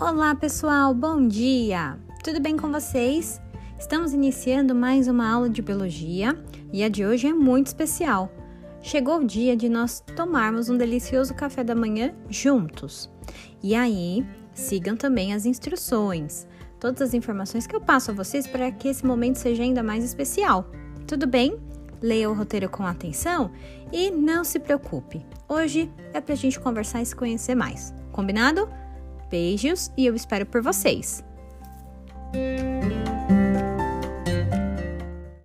Olá, pessoal, bom dia! Tudo bem com vocês? Estamos iniciando mais uma aula de biologia e a de hoje é muito especial. Chegou o dia de nós tomarmos um delicioso café da manhã juntos. E aí, sigam também as instruções, todas as informações que eu passo a vocês para que esse momento seja ainda mais especial. Tudo bem? Leia o roteiro com atenção e não se preocupe. Hoje é para a gente conversar e se conhecer mais. Combinado? Beijos e eu espero por vocês!